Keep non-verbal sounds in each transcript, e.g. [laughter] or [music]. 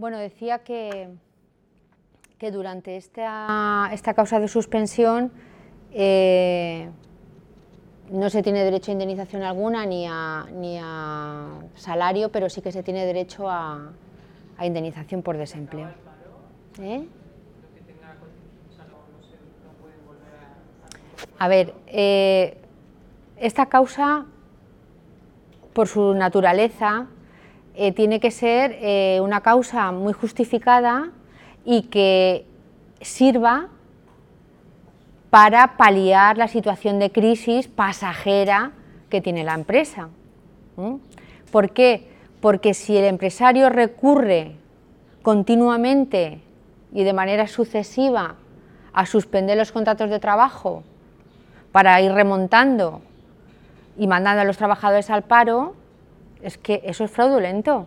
Bueno, decía que, que durante esta, esta, causa de suspensión eh, no se tiene derecho a indemnización alguna ni a, ni a, salario, pero sí que se tiene derecho a, a indemnización por desempleo. ¿Eh? A ver, eh, esta causa, por su naturaleza, eh, tiene que ser eh, una causa muy justificada y que sirva para paliar la situación de crisis pasajera que tiene la empresa. ¿Por qué? Porque si el empresario recurre continuamente y de manera sucesiva a suspender los contratos de trabajo para ir remontando y mandando a los trabajadores al paro, es que eso es fraudulento.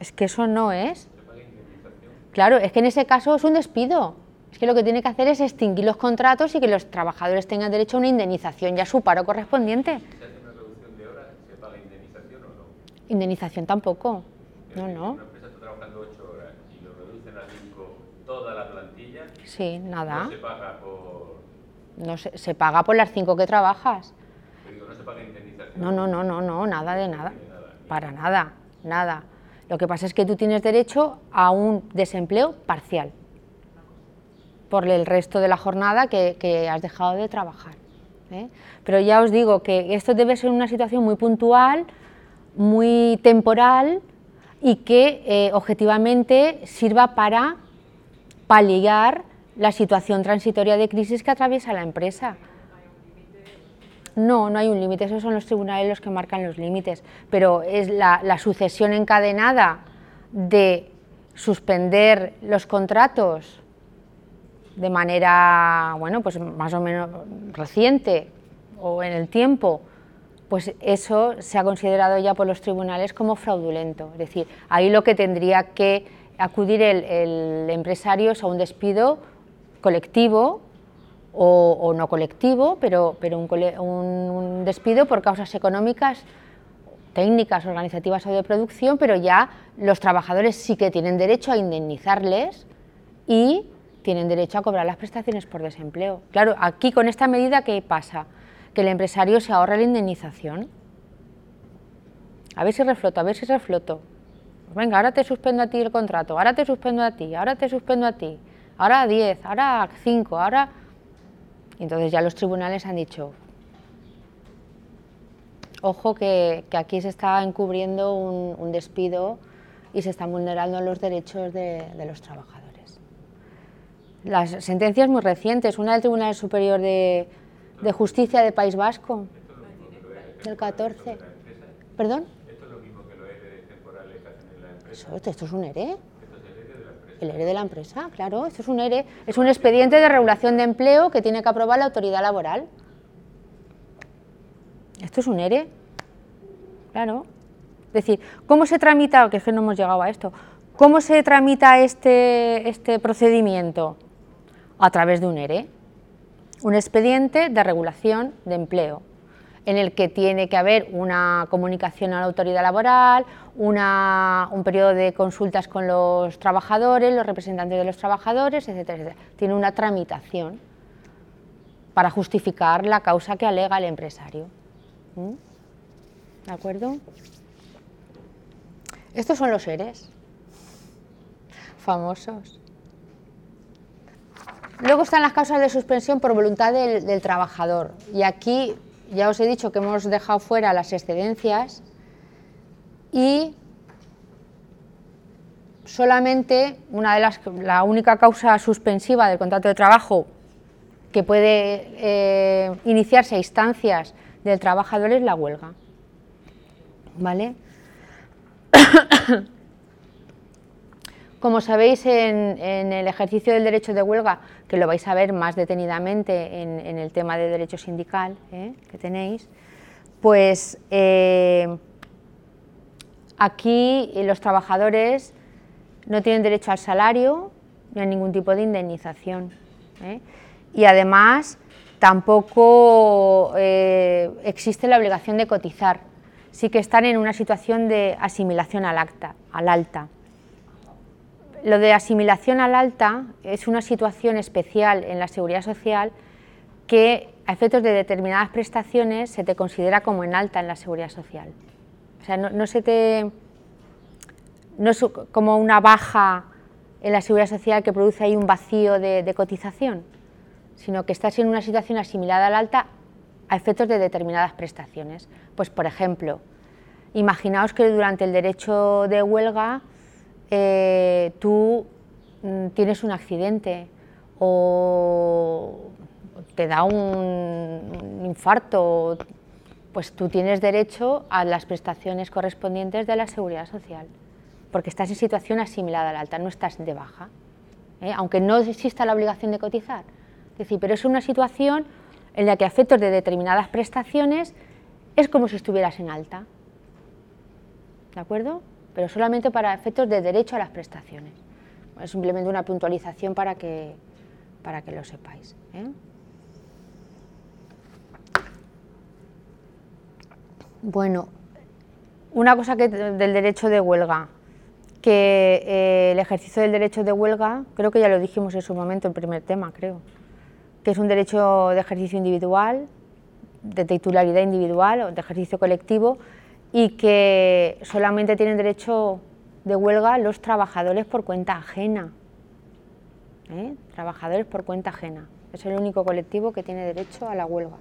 Es que eso no es. Claro, es que en ese caso es un despido. Es que lo que tiene que hacer es extinguir los contratos y que los trabajadores tengan derecho a una indemnización y a su paro correspondiente. ¿Se hace una reducción de horas? ¿Se paga indemnización o no? Indemnización tampoco. No, no. Una empresa está trabajando 8 horas y lo reducen a 5 toda la plantilla. Sí, nada. No se paga por. No se, se paga por las 5 que trabajas. Yo digo, no se paga indemnización. No, no, no, no, no, nada de nada. Para nada, nada. Lo que pasa es que tú tienes derecho a un desempleo parcial por el resto de la jornada que, has dejado de trabajar. ¿eh? Pero ya os digo que esto debe ser una situación muy puntual, muy temporal y que eh, objetivamente sirva para paliar la situación transitoria de crisis que atraviesa la empresa. No, no hay un límite, esos son los tribunales los que marcan los límites, pero es la, sucesión encadenada de suspender los contratos de manera, bueno, pues más o menos reciente o en el tiempo, pues eso se ha considerado ya por los tribunales como fraudulento. Es decir, ahí lo que tendría que acudir el, empresario es a un despido colectivo o, no colectivo, pero, pero un, un, un, despido por causas económicas, técnicas, organizativas o de producción, pero ya los trabajadores sí que tienen derecho a indemnizarles y tienen derecho a cobrar las prestaciones por desempleo. Claro, aquí con esta medida, ¿qué pasa? Que el empresario se ahorra la indemnización. A ver si refloto, a ver si refloto. Pues venga, ahora te suspendo a ti el contrato, ahora te suspendo a ti, ahora te suspendo a ti, ahora a 10, ahora a 5, ahora... Entonces ya los tribunales han dicho, ojo que, aquí se está encubriendo un, despido y se están vulnerando los derechos de, de, los trabajadores. Las sentencias muy recientes, una del Tribunal Superior de, de Justicia del País Vasco, del 14. ¿Perdón? ¿Esto es lo mismo que los ERE temporales en la empresa? Esto es un ERE. De. El ERE de la empresa, claro, esto es un ERE, es un expediente de regulación de empleo que tiene que aprobar la autoridad laboral. Esto es un ERE, claro. Es decir, ¿cómo se tramita, que es que no hemos llegado a esto, cómo se tramita este, este procedimiento? A través de un ERE, un expediente de regulación de empleo, en el que tiene que haber una comunicación a la autoridad laboral, una, un periodo de consultas con los trabajadores, los representantes de los trabajadores, etcétera, etcétera. Tiene una tramitación para justificar la causa que alega el empresario. ¿Mm? ¿De acuerdo? Estos son los seres famosos. Luego están las causas de suspensión por voluntad del, trabajador. Y aquí ya os he dicho que hemos dejado fuera las excedencias y solamente una de las, la única causa suspensiva del contrato de trabajo que puede eh, iniciarse a instancias del trabajador es la huelga. ¿Vale? [coughs] Como sabéis, en, el ejercicio del derecho de huelga, que lo vais a ver más detenidamente en, el tema de derecho sindical ¿eh? que tenéis, pues eh, aquí los trabajadores no tienen derecho al salario ni a ningún tipo de indemnización. ¿eh? Y además tampoco existe la obligación de cotizar. Sí que están en una situación de asimilación al, acta, al alta. Lo de asimilación al alta es una situación especial en la seguridad social que a efectos de determinadas prestaciones se te considera como en alta en la seguridad social. O sea, no, se te... no es como una baja en la seguridad social que produce ahí un vacío de, cotización, sino que estás en una situación asimilada al alta a efectos de determinadas prestaciones. Pues, por ejemplo, imaginaos que durante el derecho de huelga eh, tú mm, tienes un accidente o te da un infarto, pues tú tienes derecho a las prestaciones correspondientes de la seguridad social, porque estás en situación asimilada al alta, no estás de baja, ¿eh? aunque no exista la obligación de cotizar. Es decir, pero es una situación en la que a efectos de determinadas prestaciones es como si estuvieras en alta. ¿De acuerdo? Pero solamente para efectos de derecho a las prestaciones. Es simplemente una puntualización para que, para que lo sepáis. ¿eh? Bueno, una cosa que, del derecho de huelga, que eh, el ejercicio del derecho de huelga, creo que ya lo dijimos en su momento, el primer tema, creo, que es un derecho de ejercicio individual, de titularidad individual o de ejercicio colectivo, y que solamente tienen derecho de huelga los trabajadores por cuenta ajena. ¿eh? Trabajadores por cuenta ajena. Es el único colectivo que tiene derecho a la huelga.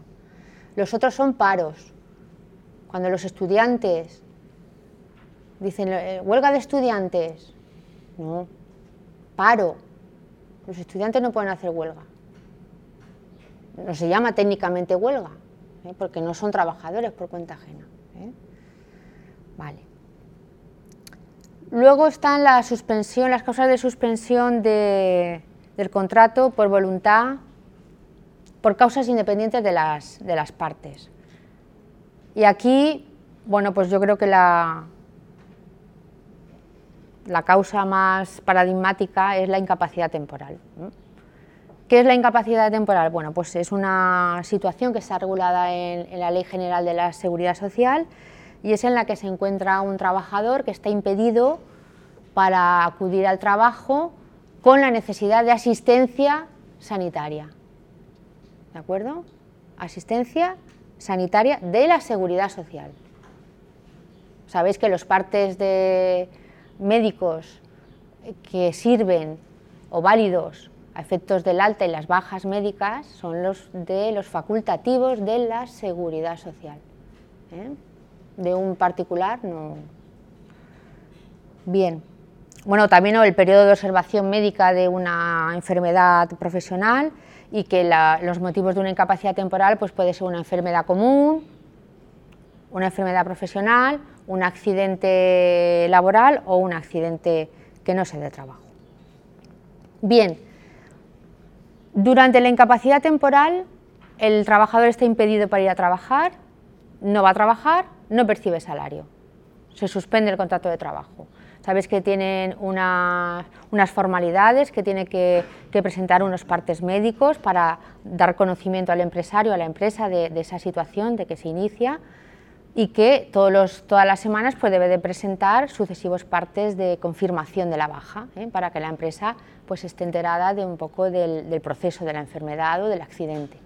Los otros son paros, cuando los estudiantes dicen, eh, huelga de estudiantes, no, paro, los estudiantes no pueden hacer huelga. No se llama técnicamente huelga, ¿eh? porque no son trabajadores por cuenta ajena. Luego están la suspensión, las causas de suspensión del contrato por voluntad, por causas independientes de las, de las partes. Y aquí, bueno, pues yo creo que la, la causa más paradigmática es la incapacidad temporal. ¿Qué es la incapacidad temporal? Bueno, pues es una situación que está regulada en, la Ley General de la Seguridad Social y es en la que se encuentra un trabajador que está impedido para acudir al trabajo con la necesidad de asistencia sanitaria. ¿De acuerdo? Asistencia sanitaria de la seguridad social. Sabéis que los partes de médicos que sirven o válidos a efectos del alta y las bajas médicas son los de los facultativos de la seguridad social. ¿eh? De un particular no. Bien. Bueno, también el periodo de observación médica de una enfermedad profesional y que los motivos de una incapacidad temporal pues puede ser una enfermedad común, una enfermedad profesional, un accidente laboral o un accidente que no sea de trabajo. Bien, durante la incapacidad temporal el trabajador está impedido para ir a trabajar, no va a trabajar, no percibe salario, se suspende el contrato de trabajo. Sabéis que tienen unas formalidades, que tiene que, presentar unos partes médicos para dar conocimiento al empresario, a la empresa de, esa situación, de que se inicia y que todas las semanas pues, debe de presentar sucesivos partes de confirmación de la baja, ¿eh? para que la empresa pues, esté enterada de un poco del, proceso de la enfermedad o del accidente.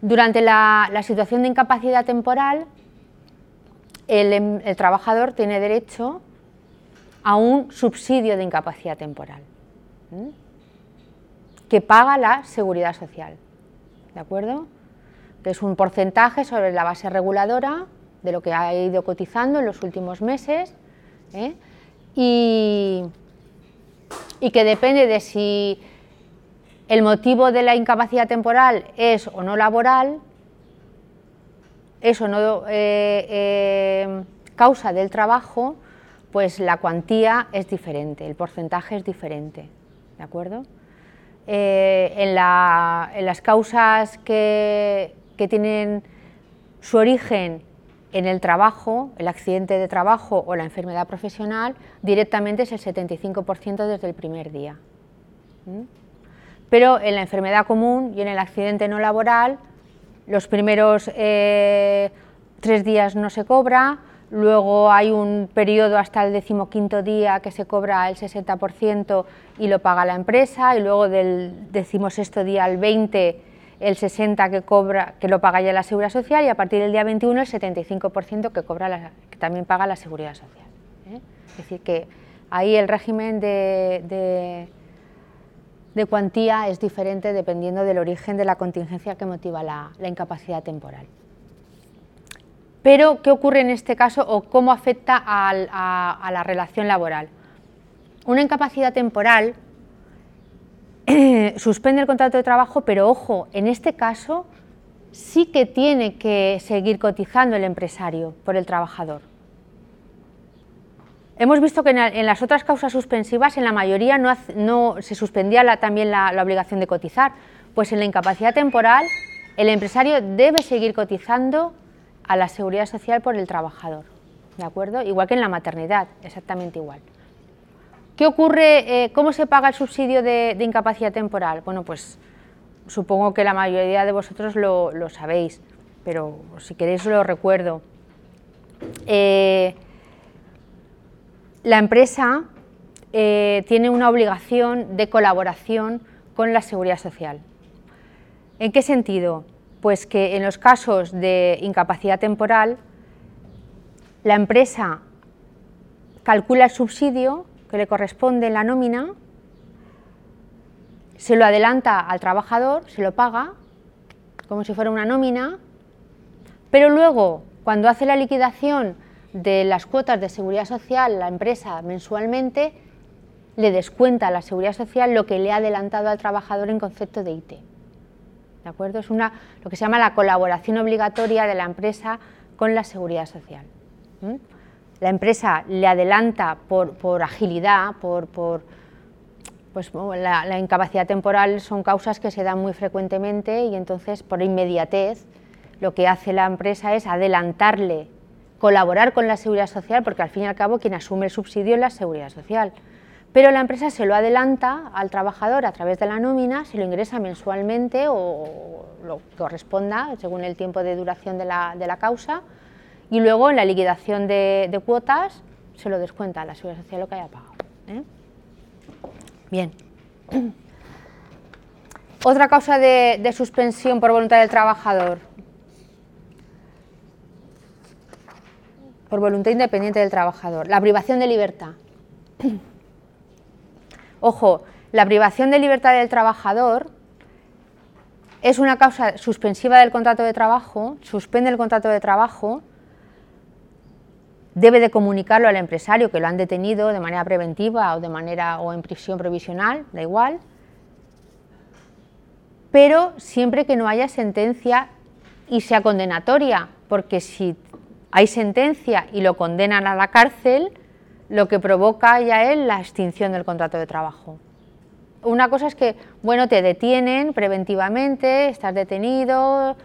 Durante la, situación de incapacidad temporal, el, el trabajador tiene derecho a un subsidio de incapacidad temporal que paga la seguridad social. ¿De acuerdo? Que es un porcentaje sobre la base reguladora de lo que ha ido cotizando en los últimos meses ¿eh? y que depende de si el motivo de la incapacidad temporal es o no laboral, eso no eh, eh, causa del trabajo, pues la cuantía es diferente, el porcentaje es diferente, ¿de acuerdo? Eh, en, las causas que, tienen su origen en el trabajo, el accidente de trabajo o la enfermedad profesional, directamente es el 75% desde el primer día. Pero en la enfermedad común y en el accidente no laboral, los primeros eh, tres días no se cobra, luego hay un periodo hasta el decimoquinto día que se cobra el 60% y lo paga la empresa, y luego del decimosexto día al 20 el 60 que cobra que lo paga ya la Seguridad Social y a partir del día 21 el 75% que cobra la, que también paga la Seguridad Social. ¿eh? Es decir que ahí el régimen de, de, cuantía es diferente dependiendo del origen de la contingencia que motiva la, incapacidad temporal. Pero, ¿qué ocurre en este caso o cómo afecta a la relación laboral? Una incapacidad temporal suspende el contrato de trabajo, pero ojo, en este caso sí que tiene que seguir cotizando el empresario por el trabajador. Hemos visto que en, las otras causas suspensivas, en la mayoría no, se suspendía también la, obligación de cotizar, pues en la incapacidad temporal el empresario debe seguir cotizando a la seguridad social por el trabajador, ¿de acuerdo? Igual que en la maternidad, exactamente igual. ¿Qué ocurre? Eh, ¿Cómo se paga el subsidio de, incapacidad temporal? Bueno, pues supongo que la mayoría de vosotros lo, sabéis, pero si queréis lo recuerdo. Eh, la empresa eh, tiene una obligación de colaboración con la seguridad social. ¿En qué sentido? Pues que en los casos de incapacidad temporal, la empresa calcula el subsidio que le corresponde en la nómina, se lo adelanta al trabajador, se lo paga, como si fuera una nómina, pero luego, cuando hace la liquidación de las cuotas de seguridad social la empresa mensualmente, le descuenta a la seguridad social lo que le ha adelantado al trabajador en concepto de IT. ¿De acuerdo? Es una, lo que se llama la colaboración obligatoria de la empresa con la seguridad social la empresa le adelanta por, agilidad, por, pues la, incapacidad temporal son causas que se dan muy frecuentemente y entonces por inmediatez lo que hace la empresa es adelantarle, colaborar con la seguridad social, porque al fin y al cabo quien asume el subsidio es la seguridad social. Pero la empresa se lo adelanta al trabajador a través de la nómina, se lo ingresa mensualmente o lo que corresponda según el tiempo de duración de la causa y luego en la liquidación de, cuotas se lo descuenta a la seguridad social lo que haya pagado. ¿eh? Bien. [clears throat] Otra causa de, suspensión por voluntad del trabajador. Por voluntad independiente del trabajador. La privación de libertad. [clears throat] Ojo, la privación de libertad del trabajador es una causa suspensiva del contrato de trabajo, suspende el contrato de trabajo debe de comunicarlo al empresario que lo han detenido de manera preventiva o de manera o en prisión provisional, da igual, pero siempre que no haya sentencia y sea condenatoria, porque si hay sentencia y lo condenan a la cárcel, lo que provoca ya es la extinción del contrato de trabajo. Una cosa es que, bueno, te detienen preventivamente, estás detenido,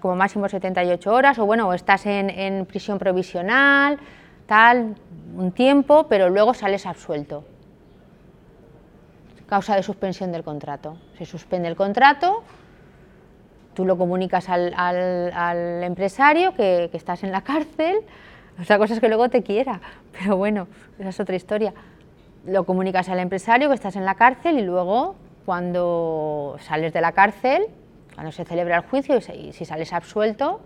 como máximo 78 horas, o bueno, estás en, prisión provisional, tal, un tiempo, pero luego sales absuelto. Causa de suspensión del contrato. Se suspende el contrato, tú lo comunicas al, empresario que, que, estás en la cárcel, [laughs] otra cosa es que luego te quiera, pero bueno, esa es otra historia. Lo comunicas al empresario que estás en la cárcel y luego, cuando sales de la cárcel, cuando se celebra el juicio y si sales absuelto,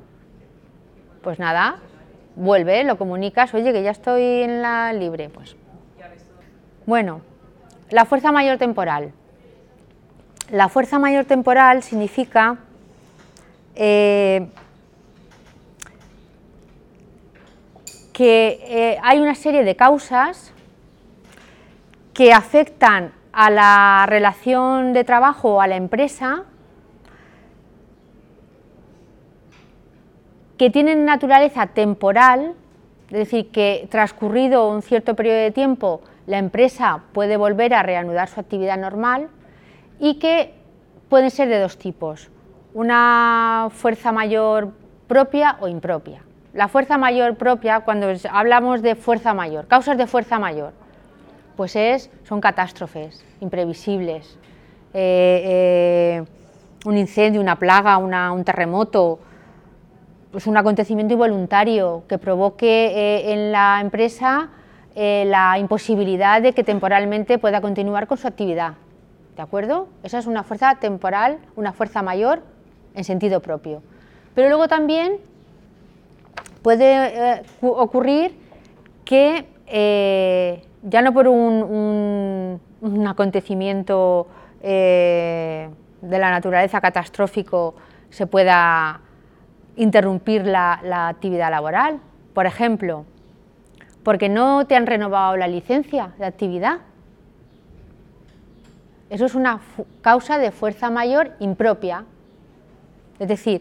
pues nada, vuelve, lo comunicas, oye, que ya estoy en la libre. Pues. Bueno, la fuerza mayor temporal. La fuerza mayor temporal significa eh, que eh, hay una serie de causas que afectan a la relación de trabajo o a la empresa que tienen naturaleza temporal, es decir, que transcurrido un cierto periodo de tiempo la empresa puede volver a reanudar su actividad normal y que pueden ser de dos tipos, una fuerza mayor propia o impropia. la fuerza mayor propia, cuando hablamos de fuerza mayor, causas de fuerza mayor, pues es, son catástrofes imprevisibles, eh, eh, un incendio, una plaga, un terremoto, pues un acontecimiento involuntario que provoque eh, en la empresa la imposibilidad de que temporalmente pueda continuar con su actividad. ¿De acuerdo? Esa es una fuerza temporal, una fuerza mayor en sentido propio. Pero luego también puede ocurrir que ya no por un, acontecimiento eh, de la naturaleza catastrófico se pueda interrumpir la, actividad laboral. Por ejemplo, porque no te han renovado la licencia de actividad. Eso es una causa de fuerza mayor impropia. Es decir,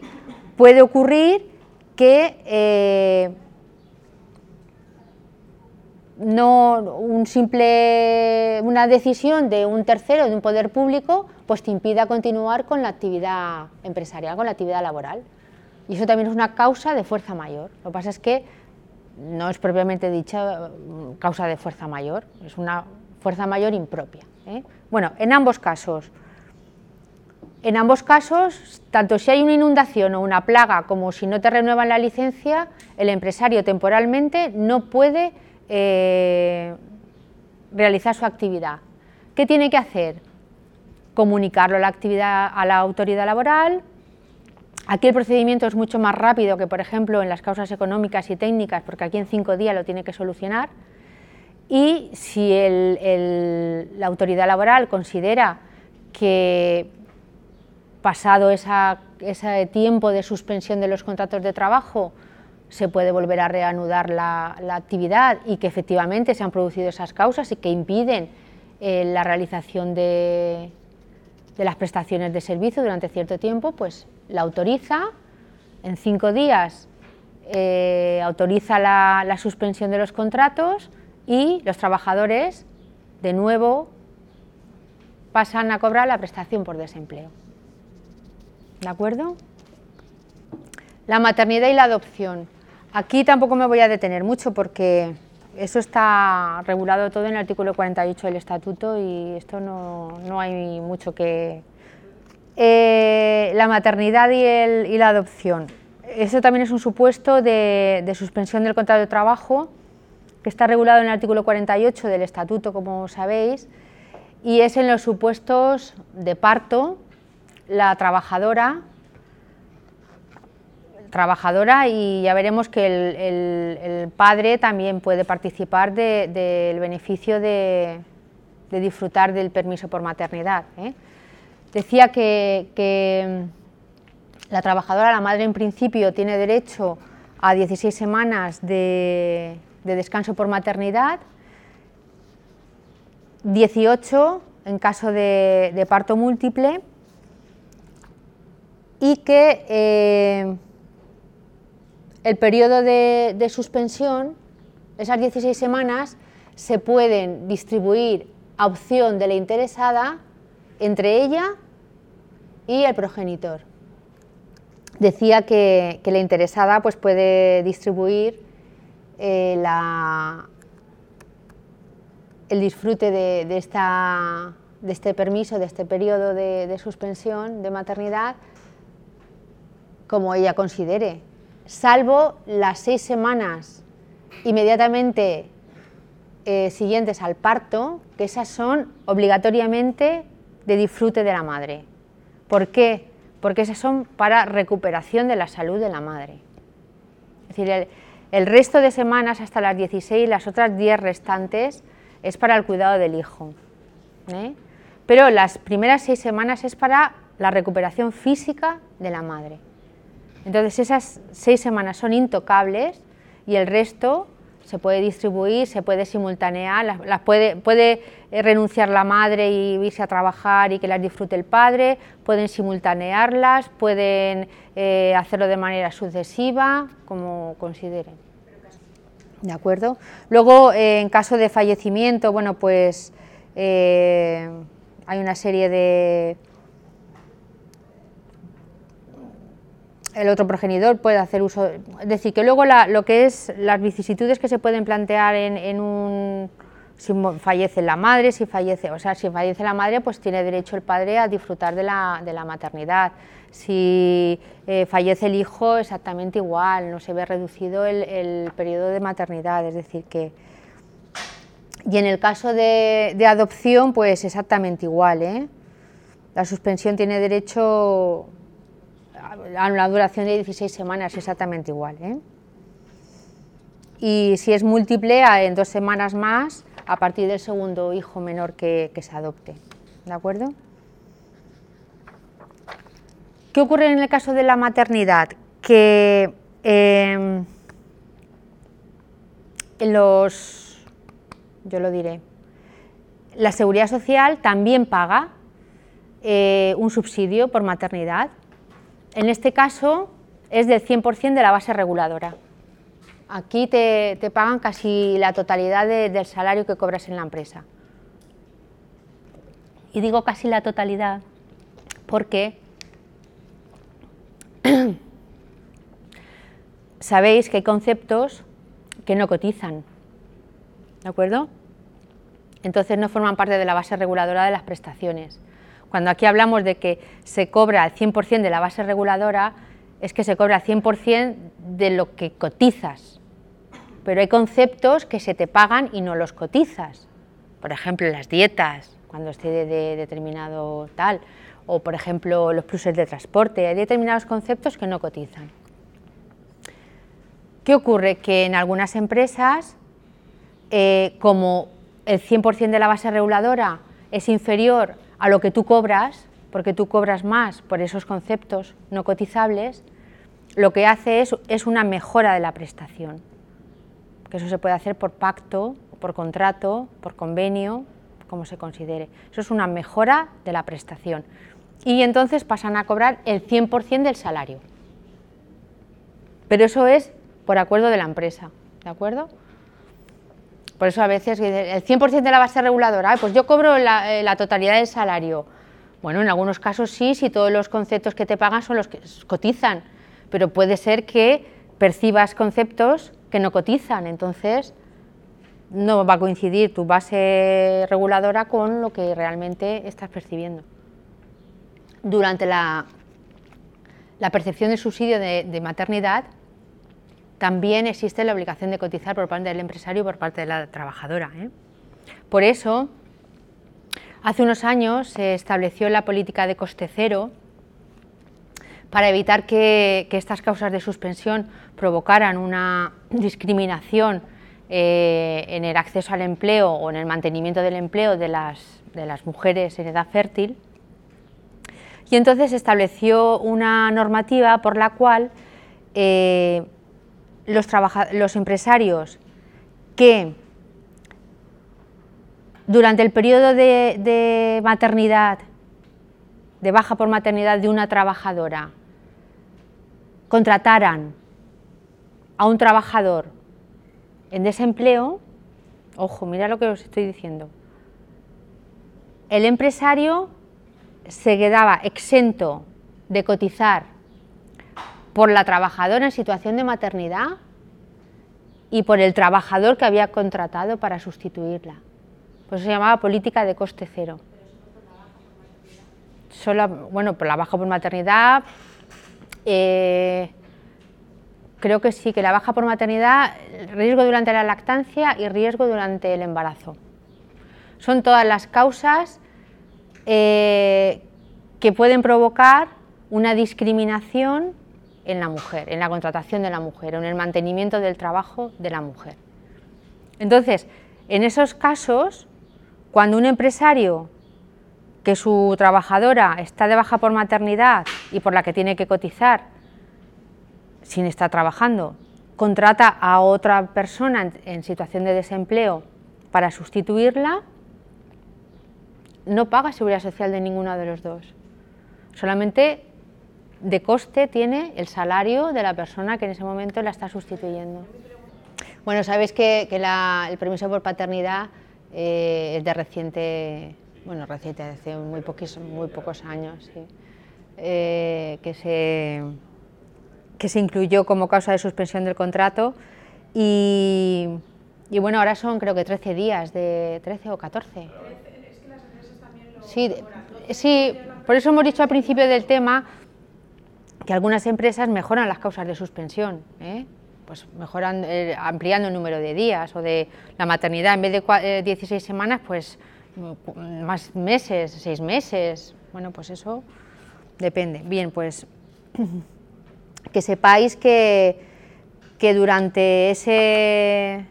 puede ocurrir que eh, no un simple, una decisión de un tercero, de un poder público, pues te impida continuar con la actividad empresarial, con la actividad laboral. Y eso también es una causa de fuerza mayor. Lo que pasa es que no es propiamente dicha mm, causa de fuerza mayor, es una fuerza mayor impropia. ¿eh? Bueno, en ambos casos, en ambos casos, tanto si hay una inundación o una plaga como si no te renuevan la licencia, el empresario temporalmente no puede eh, realizar su actividad. ¿Qué tiene que hacer? Comunicarlo a la, actividad, a la autoridad laboral. Aquí el procedimiento es mucho más rápido que, por ejemplo, en las causas económicas y técnicas, porque aquí en cinco días lo tiene que solucionar. Y si la autoridad laboral considera que pasado ese tiempo de suspensión de los contratos de trabajo, se puede volver a reanudar la, actividad y que efectivamente se han producido esas causas y que impiden eh, la realización de, las prestaciones de servicio durante cierto tiempo, pues la autoriza, en cinco días eh, autoriza la, la suspensión de los contratos y los trabajadores de nuevo pasan a cobrar la prestación por desempleo. ¿De acuerdo? La maternidad y la adopción. Aquí tampoco me voy a detener mucho porque eso está regulado todo en el artículo 48 del Estatuto y esto no, hay mucho que... Eh, la maternidad y, la adopción. Eso también es un supuesto de, suspensión del contrato de trabajo que está regulado en el artículo 48 del Estatuto, como sabéis, y es en los supuestos de parto, la trabajadora trabajadora y ya veremos que el, padre también puede participar del beneficio de, disfrutar del permiso por maternidad. ¿eh? Decía que, la trabajadora, la madre en principio, tiene derecho a 16 semanas de, descanso por maternidad, 18 en caso de, parto múltiple y que eh, el periodo de, suspensión, esas 16 semanas, se pueden distribuir a opción de la interesada entre ella y el progenitor. Decía que, la interesada pues, puede distribuir eh, el disfrute de, esta, de, este permiso, de este periodo de suspensión de maternidad, como ella considere salvo las seis semanas inmediatamente eh, siguientes al parto, que esas son obligatoriamente de disfrute de la madre. ¿Por qué? Porque esas son para recuperación de la salud de la madre. Es decir, el, resto de semanas hasta las 16, las otras 10 restantes, es para el cuidado del hijo. ¿eh? Pero las primeras seis semanas es para la recuperación física de la madre. Entonces esas seis semanas son intocables y el resto se puede distribuir, se puede simultanear, las, puede, puede, eh, renunciar la madre y irse a trabajar y que las disfrute el padre, pueden simultanearlas, pueden eh, hacerlo de manera sucesiva, como consideren. ¿De acuerdo? Luego, eh, en caso de fallecimiento, bueno, pues hay una serie de el otro progenitor puede hacer uso, es decir, que luego lo que es las vicisitudes que se pueden plantear en, un, si fallece la madre, si fallece, o sea, si fallece la madre, pues tiene derecho el padre a disfrutar de la, de la maternidad. Si eh, fallece el hijo, exactamente igual, no se ve reducido el, el, periodo de maternidad, es decir, que... Y en el caso de, de adopción, pues exactamente igual, ¿eh? La suspensión tiene derecho a una duración de 16 semanas, exactamente igual. ¿eh? Y si es múltiple, en dos semanas más, a partir del segundo hijo menor que, se adopte. ¿De acuerdo? ¿Qué ocurre en el caso de la maternidad? Que em, los, yo lo diré, la seguridad social también paga eh, un subsidio por maternidad en este caso es del 100% de la base reguladora. Aquí te, pagan casi la totalidad del salario que cobras en la empresa. Y digo casi la totalidad porque [clears throat] sabéis que hay conceptos que no cotizan, ¿de acuerdo? Entonces no forman parte de la base reguladora de las prestaciones. Cuando aquí hablamos de que se cobra el 100% de la base reguladora, es que se cobra el 100% de lo que cotizas. Pero hay conceptos que se te pagan y no los cotizas. Por ejemplo, las dietas, cuando esté de, determinado tal, o por ejemplo los pluses de transporte. Hay determinados conceptos que no cotizan. ¿Qué ocurre? Que en algunas empresas, eh, como el 100% de la base reguladora es inferior a lo que tú cobras, porque tú cobras más por esos conceptos no cotizables, lo que hace es, es una mejora de la prestación. Que eso se puede hacer por pacto, por contrato, por convenio, como se considere. Eso es una mejora de la prestación. Y entonces pasan a cobrar el 100% del salario. Pero eso es por acuerdo de la empresa, ¿de acuerdo? Por eso a veces el 100% de la base reguladora, pues yo cobro la, eh, la, totalidad del salario. Bueno, en algunos casos sí, si todos los conceptos que te pagan son los que cotizan, pero puede ser que percibas conceptos que no cotizan, entonces no va a coincidir tu base reguladora con lo que realmente estás percibiendo. Durante la, la percepción del subsidio de maternidad, también existe la obligación de cotizar por parte del empresario y por parte de la trabajadora. ¿eh? Por eso, hace unos años se estableció la política de coste cero para evitar que, estas causas de suspensión provocaran una discriminación eh, en el acceso al empleo o en el mantenimiento del empleo de las, mujeres en edad fértil. Y entonces se estableció una normativa por la cual eh, los, los empresarios que durante el periodo de, maternidad, de baja por maternidad de una trabajadora, contrataran a un trabajador en desempleo, ojo, mira lo que os estoy diciendo, el empresario se quedaba exento de cotizar por la trabajadora en situación de maternidad y por el trabajador que había contratado para sustituirla. Por eso se llamaba política de coste cero. Solo, bueno, por la baja por maternidad, eh, creo que sí, que la baja por maternidad, riesgo durante la lactancia y riesgo durante el embarazo. Son todas las causas eh, que pueden provocar una discriminación en la mujer, en la contratación de la mujer, en el mantenimiento del trabajo de la mujer. Entonces, en esos casos, cuando un empresario que su trabajadora está de baja por maternidad y por la que tiene que cotizar sin estar trabajando, contrata a otra persona en, situación de desempleo para sustituirla, no paga seguridad social de ninguno de los dos. Solamente de coste tiene el salario de la persona que en ese momento la está sustituyendo. Bueno, sabéis que, el permiso por paternidad eh, es de reciente, bueno, reciente, hace muy, muy pocos años, eh, que se, que se incluyó como causa de suspensión del contrato y, y bueno, ahora son creo que 13 días, de 13 o 14. Sí, sí, por eso hemos dicho al principio del tema que algunas empresas mejoran las causas de suspensión, ¿eh? pues mejoran eh, ampliando el número de días o de la maternidad, en vez de 16 eh, semanas, pues mm, más meses, seis meses, bueno, pues eso depende. Bien, pues [clears throat] que sepáis que, que durante ese,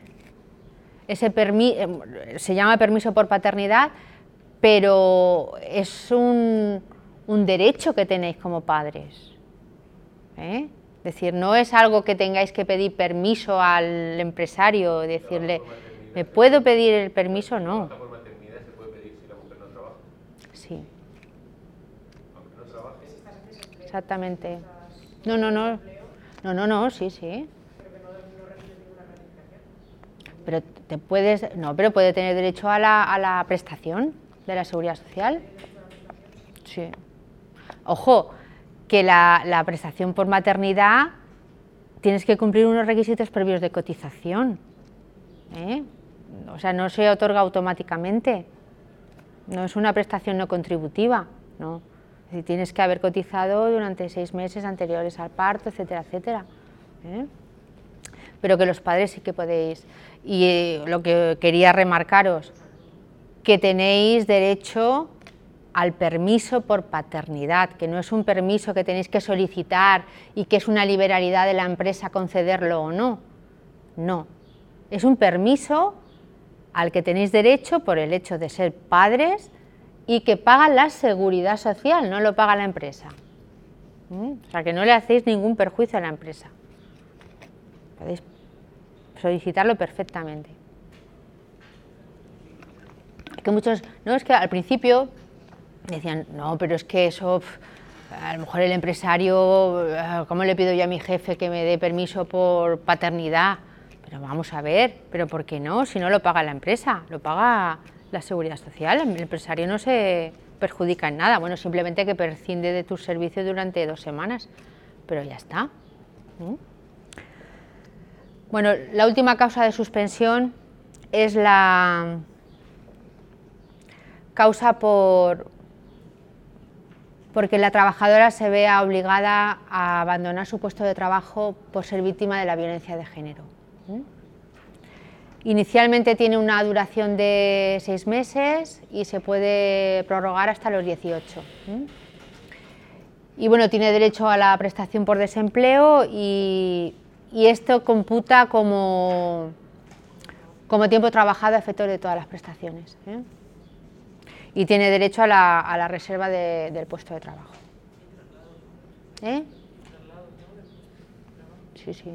ese permiso, se llama permiso por paternidad, pero es un, un derecho que tenéis como padres. ¿Eh? Es decir, no es algo que tengáis que pedir permiso al empresario, decirle, ¿me puedo pedir el permiso? No. por maternidad se puede pedir si la mujer no trabaja? Sí. Aunque no trabaje. Exactamente. No, no, no. No, no, no, sí, sí. Pero te puedes, no, pero puede tener derecho a la, a la prestación de la seguridad social. Sí. Ojo, que la, prestación por maternidad tienes que cumplir unos requisitos previos de cotización. ¿eh? O sea, no se otorga automáticamente. No es una prestación no contributiva. ¿no? tienes que haber cotizado durante seis meses anteriores al parto, etcétera, etcétera. ¿eh? Pero que los padres sí que podéis. Y eh, lo que quería remarcaros, que tenéis derecho al permiso por paternidad, que no es un permiso que tenéis que solicitar y que es una liberalidad de la empresa concederlo o no. No, es un permiso al que tenéis derecho por el hecho de ser padres y que paga la seguridad social, no lo paga la empresa. ¿Mm? O sea, que no le hacéis ningún perjuicio a la empresa. Podéis solicitarlo perfectamente. Que muchos, no es que al principio decían, no, pero es que eso, a lo mejor el empresario, eh, ¿cómo le pido yo a mi jefe que me dé permiso por paternidad? Pero vamos a ver, pero ¿por qué no? Si no lo paga la empresa, lo paga la seguridad social, el empresario no se perjudica en nada, bueno, simplemente que prescinde de tus servicios durante dos semanas, pero ya está. Bueno, la última causa de suspensión es la causa por porque la trabajadora se vea obligada a abandonar su puesto de trabajo por ser víctima de la violencia de género. Inicialmente tiene una duración de seis meses y se puede prorrogar hasta los 18. Y bueno, tiene derecho a la prestación por desempleo y, esto computa como, como tiempo trabajado a de todas las prestaciones. Y tiene derecho a la, a la reserva de, del puesto de trabajo. ¿Eh? Sí, sí.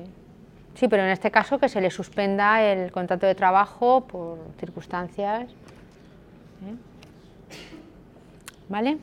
Sí, pero en este caso que se le suspenda el contrato de trabajo por circunstancias. ¿eh? ¿Vale?